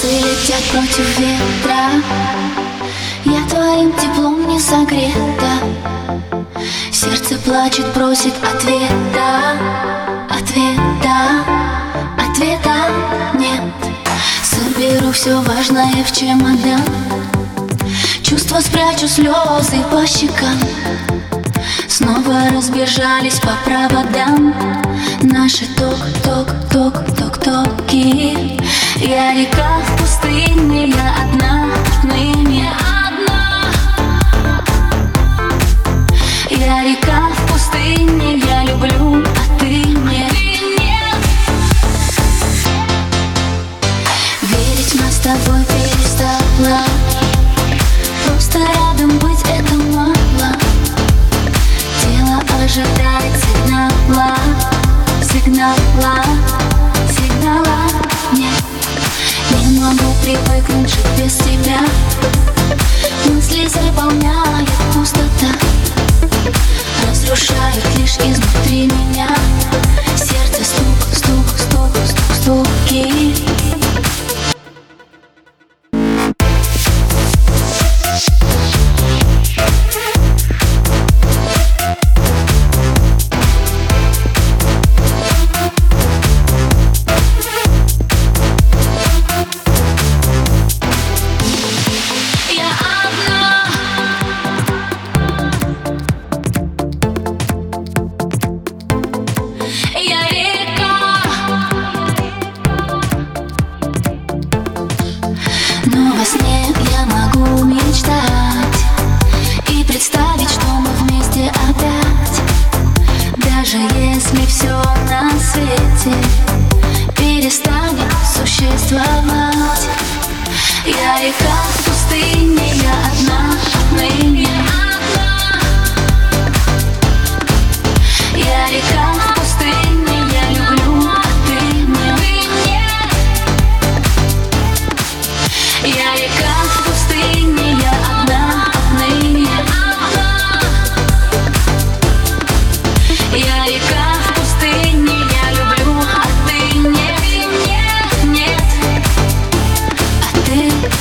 Волосы летят против ветра Я твоим теплом не согрета. Сердце плачет, просит ответа Ответа, ответа нет. Соберу все важное в чемодан Чувства спрячу слезы по щекам. Снова разбежались по проводам. Наши ток-ток-ток-ток-токи Я река в пустыне, я одна отныне одна. Я река в пустыне, я люблю, а ты нет Верить мы с тобой перестала. Просто рядом быть это мало. Тело ожидает Сигнала, сигнала изнутри меня свете Перестанет существовать. Я река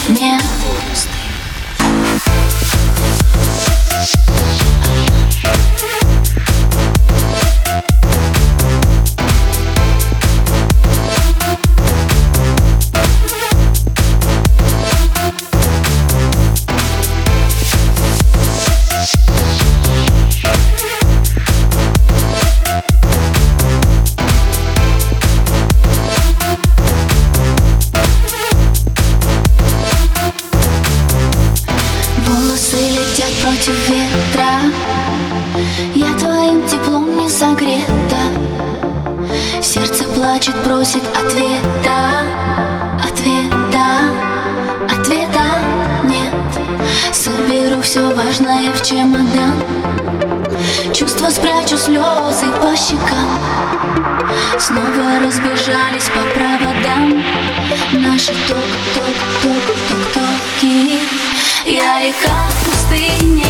ты нет согрета. Сердце плачет, просит ответа. Ответа, ответа нет. Соберу все важное в чемодан. Чувства спрячу слезы по щекам. Снова разбежались по проводам. Наши ток-ток-ток-ток-токи Я река в пустыне